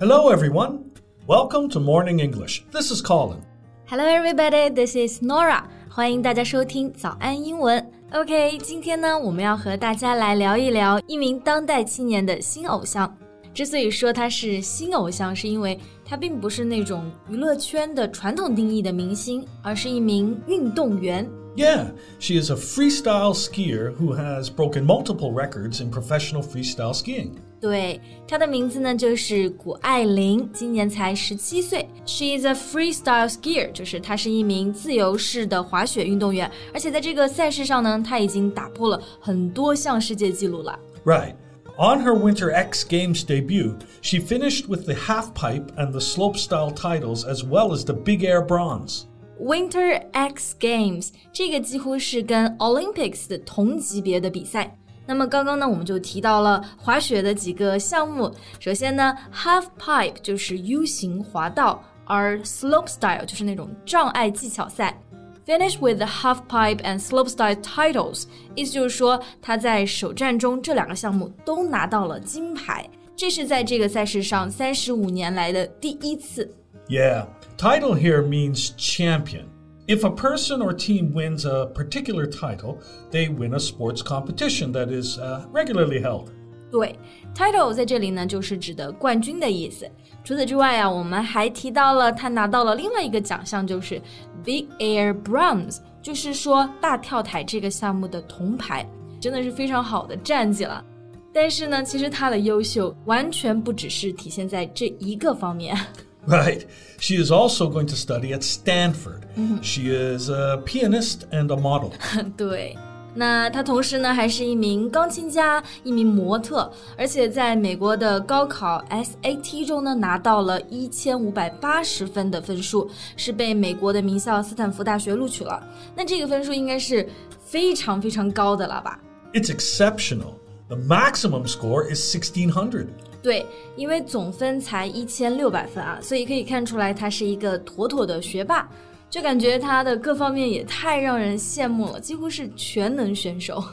Hello, everyone. Welcome to Morning English. This is Colin. Hello, everybody. This is Norah. 欢迎大家收听早安英文。OK，今天呢，我们要和大家来聊一聊一名当代青年的新偶像。之所以说他是新偶像，是因为他并不是那种娱乐圈的传统定义的明星，而是一名运动员。Yeah, she is a freestyle skier who has broken multiple records in professional freestyle skiing. 对，她的名字呢就是谷爱凌，今年才十七岁。She is a freestyle skier，就是她是一名自由式的滑雪运动员，而且在这个赛事上呢，她已经打破了很多项世界纪录了。Right. On her Winter X Games debut, she finished with the half pipe and the slopestyle titles as well as the big air bronze. Winter X Games 这个几乎是跟 Olympics 的同级别的比赛。那么刚刚呢，我们就提到了滑雪的几个项目。首先呢，half pipe 就是 U 型滑道，而 slope style 就是那种障碍技巧赛。Finish with the half pipe and slope style titles，意思就是说他在首战中这两个项目都拿到了金牌，这是在这个赛事上三十五年来的第一次。Yeah, title here means champion. If a person or team wins a particular title, they win a sports competition that is uh, regularly held. 对，title 在这里呢，就是指的冠军的意思。除此之外啊，我们还提到了他拿到了另外一个奖项，就是 Big Air Bronze，就是说大跳台这个项目的铜牌，真的是非常好的战绩了。但是呢，其实他的优秀完全不只是体现在这一个方面。 Right. She is also going to study at Stanford. She is a pianist and a model. 对，那她同时呢还是一名钢琴家、一名模特，而且在美国的高考 SAT 中呢拿到了一千五百八十分的分数，是被美国的名校斯坦福大学录取了。那这个分数应该是非常非常高的了吧？ It's exceptional. The maximum score is 1600. 对，因为总分才一千六百分啊，所以可以看出来他是一个妥妥的学霸，就感觉他的各方面也太让人羡慕了，几乎是全能选手。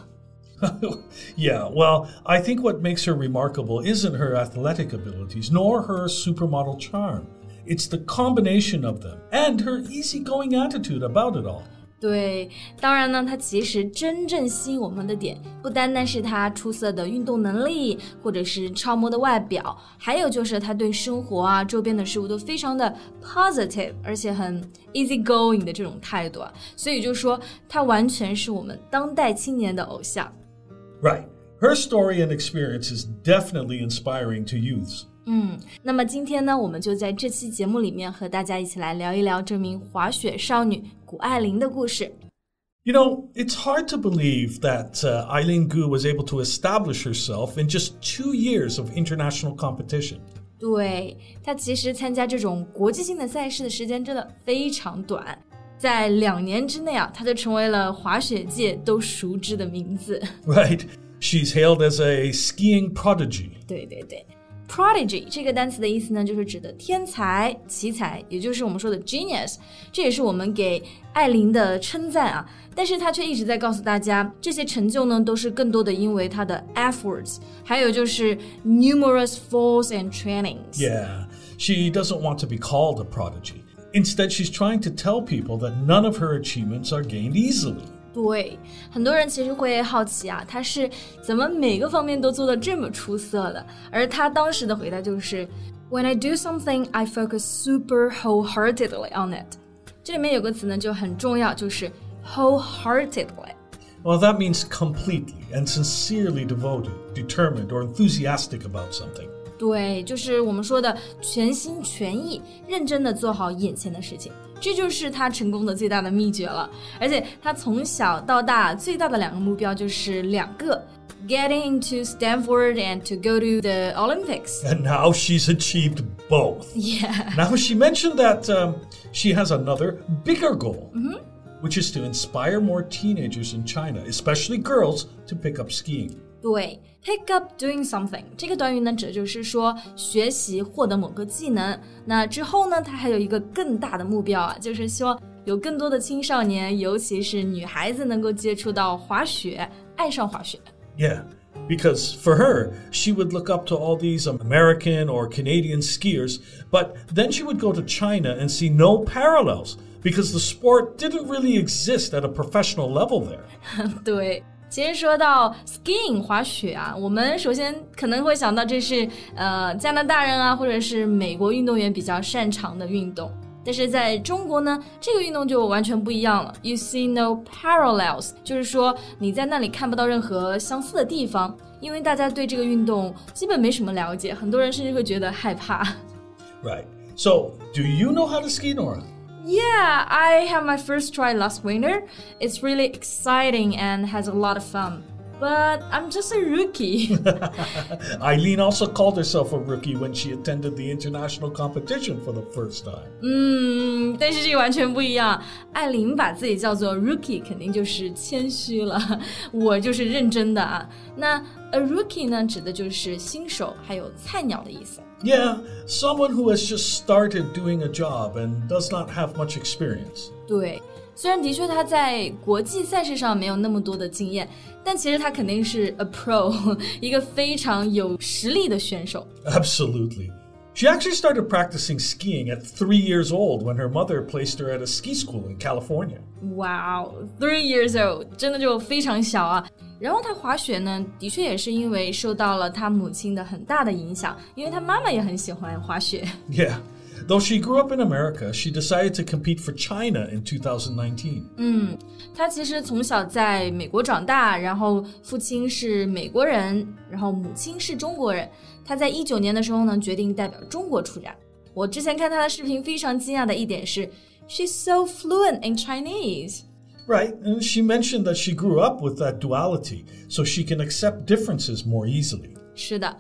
yeah, well, I think what makes her remarkable isn't her athletic abilities nor her supermodel charm. It's the combination of them and her easygoing attitude about it all. 对，当然呢，他其实真正吸引我们的点，不单单是他出色的运动能力，或者是超模的外表，还有就是他对生活啊、周边的事物都非常的 positive，而且很 easy going 的这种态度啊。所以就说他完全是我们当代青年的偶像。 Right. Her story and experience is definitely inspiring to youths. 嗯，那么今天呢，我们就在这期节目里面和大家一起来聊一聊这名滑雪少女谷爱凌的故事。 You know, it's hard to believe that uh, Eileen Gu was able to establish herself in just two years of international competition. 对她其实参加这种国际性的赛事的时间真的非常短，在两年之内啊，她就成为了滑雪界都熟知的名字。 Right? She's hailed as a skiing prodigy. 对对对 ，prodigy 这个单词的意思呢，就是指的天才、奇才，也就是我们说的 genius。这也是我们给艾琳的称赞啊。但是她却一直在告诉大家，这些成就呢，都是更多的因为她的 efforts，还有就是 numerous falls and trainings。 Yeah, she doesn't want to be called a prodigy. Instead, she's trying to tell people that none of her achievements are gained easily. 对，很多人其实会好奇啊，他是怎么每个方面都做得这么出色的？而他当时的回答就是：When I do something, I focus super wholeheartedly on it。这里面有个词呢就很重要，就是 wholeheartedly。 Well, that means completely and sincerely devoted, determined, or enthusiastic about something. 对，就是我们说的全心全意、认真的做好眼前的事情， 这就是他成功的最大的秘诀了。而且他从小到大最大的两个目标就是两个：getting into Stanford and to go to the Olympics。 And now she's achieved both. Yeah. Now, she mentioned that um, she has another bigger goal, which is to inspire more teenagers in China, especially girls, to pick up skiing. 对，pick up doing something 这个短语呢，指的就是说学习获得某个技能。那之后呢，它还有一个更大的目标啊，就是希望有更多的青少年，尤其是女孩子能够接触到滑雪，爱上滑雪。 Yeah. Because for her, she would look up to all these American or Canadian skiers, but then she would go to China and see no parallels because the sport didn't really exist at a professional level there. 对。 其实说到 skiing 滑雪啊，我们首先可能会想到这是呃加拿大人啊，或者是美国运动员比较擅长的运动。但是在中国呢，这个运动就完全不一样了。You see no parallels，就是说你在那里看不到任何相似的地方，因为大家对这个运动基本没什么了解，很多人甚至会觉得害怕。Right. So, do you know how to ski, Nora? Yeah, I had my first try last winter. It's really exciting and has a lot of fun. But I'm just a rookie. Eileen also called herself a rookie when she attended the international competition for the first time. 嗯，但是这个完全不一样。艾琳把自己叫做 rookie，肯定就是谦虚了。我就是认真的啊。那 a rookie 呢，指的就是新手还有菜鸟的意思。yeah, someone who has just started doing a job and does not have much experience. 对，虽然的确他在国际赛事上没有那么多的经验，但其实他肯定是 a pro，一个非常有实力的选手。Absolutely. She actually started practicing skiing at three years old when her mother placed her at a ski school in California. Wow, three years old，真的就非常小啊。 然后他滑雪呢，的确也是因为受到了他母亲的很大的影响，因为他妈妈也很喜欢滑雪。Yeah. Though she grew up in America, she decided to compete for China in 2019. 嗯，她其实从小在美国长大，然后父亲是美国人，然后母亲是中国人。她在一九年的时候呢，决定代表中国出战。我之前看她的视频，非常惊讶的一点是，she's so fluent in Chinese. Right, and she mentioned that she grew up with that duality, so she can accept differences more easily. 是的，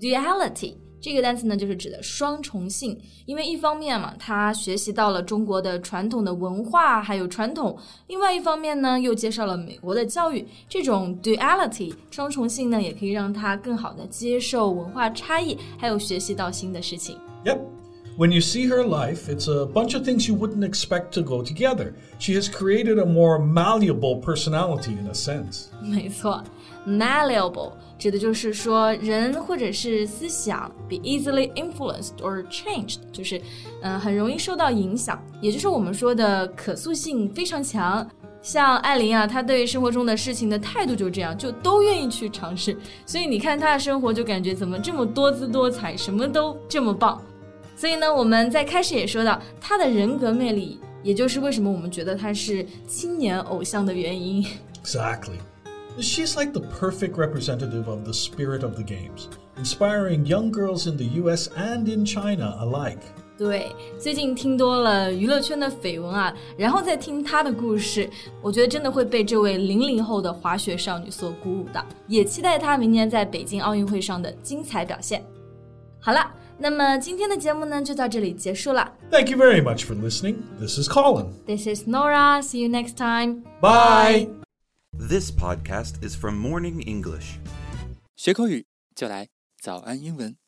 duality 这个单词呢，就是指的双重性。因为一方面嘛，她学习到了中国的传统的文化还有传统；另外一方面呢，又介绍了美国的教育。这种 duality 双重性呢，也可以让她更好的接受文化差异，还有学习到新的事情。Yep. When you see her life, it's a bunch of things you wouldn't expect to go together. She has created a more malleable personality in a sense. 没错，malleable 指的就是说人或者是思想 be easily influenced or changed，就是嗯、呃、很容易受到影响，也就是我们说的可塑性非常强。像艾琳啊，她对生活中的事情的态度就这样，就都愿意去尝试。所以你看她的生活，就感觉怎么这么多姿多彩，什么都这么棒。 所以呢，我们在开始也说到他的人格魅力，也就是为什么我们觉得他是青年偶像的原因。Exactly. She's like the perfect representative of the spirit of the games, inspiring young girls in the US and in China alike. 对，最近听多了娱乐圈的绯闻啊，然后再听她的故事，我觉得真的会被这位零零后的滑雪少女所鼓舞的，也期待她明年在北京奥运会上的精彩表现。好了，那么今天的节目呢就到这里结束了。Thank you very much for listening. This is Colin. This is Norah. See you next time. Bye. This podcast is from Morning English. 学口语就来早安英文。